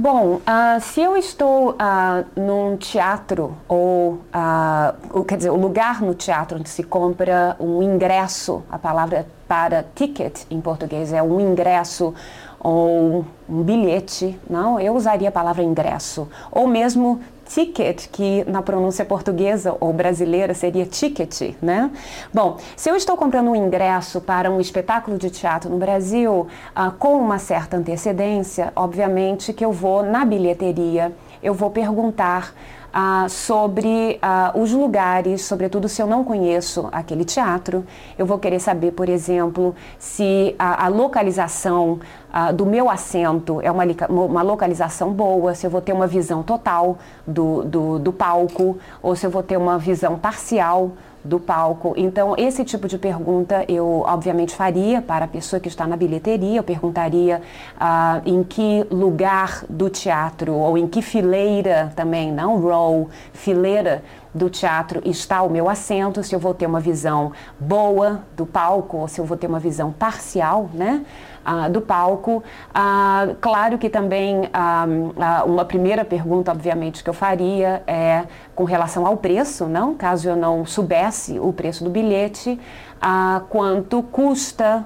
Bom, uh, se eu estou uh, num teatro ou, uh, quer dizer, o lugar no teatro onde se compra um ingresso, a palavra para ticket em português é um ingresso ou um bilhete, não? Eu usaria a palavra ingresso ou mesmo ticket, que na pronúncia portuguesa ou brasileira seria ticket, né? Bom, se eu estou comprando um ingresso para um espetáculo de teatro no Brasil ah, com uma certa antecedência, obviamente que eu vou na bilheteria, eu vou perguntar ah, sobre ah, os lugares, sobretudo se eu não conheço aquele teatro. Eu vou querer saber, por exemplo, se a, a localização ah, do meu assento é uma, uma localização boa, se eu vou ter uma visão total do, do, do palco ou se eu vou ter uma visão parcial do palco. Então, esse tipo de pergunta eu, obviamente, faria para a pessoa que está na bilheteria. Eu perguntaria em que lugar do teatro ou em que fileira também, não fileira do teatro está o meu assento, se eu vou ter uma visão boa do palco ou se eu vou ter uma visão parcial, né? Uh, do palco. Uh, claro que também uh, uma primeira pergunta, obviamente, que eu faria é com relação ao preço, não? Caso eu não soubesse o preço do bilhete, quanto custa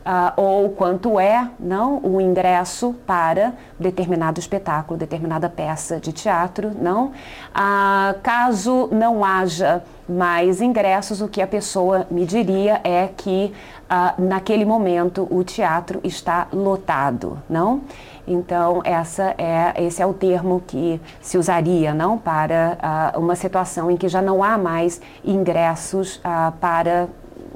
Uh, ou quanto é não o ingresso para determinado espetáculo, determinada peça de teatro, não? Uh, caso não haja mais ingressos, o que a pessoa me diria é que uh, naquele momento o teatro está lotado, não? Então essa é esse é o termo que se usaria, não, para uma situação em que já não há mais ingressos para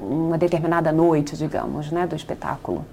uma determinada noite, digamos, né, do espetáculo.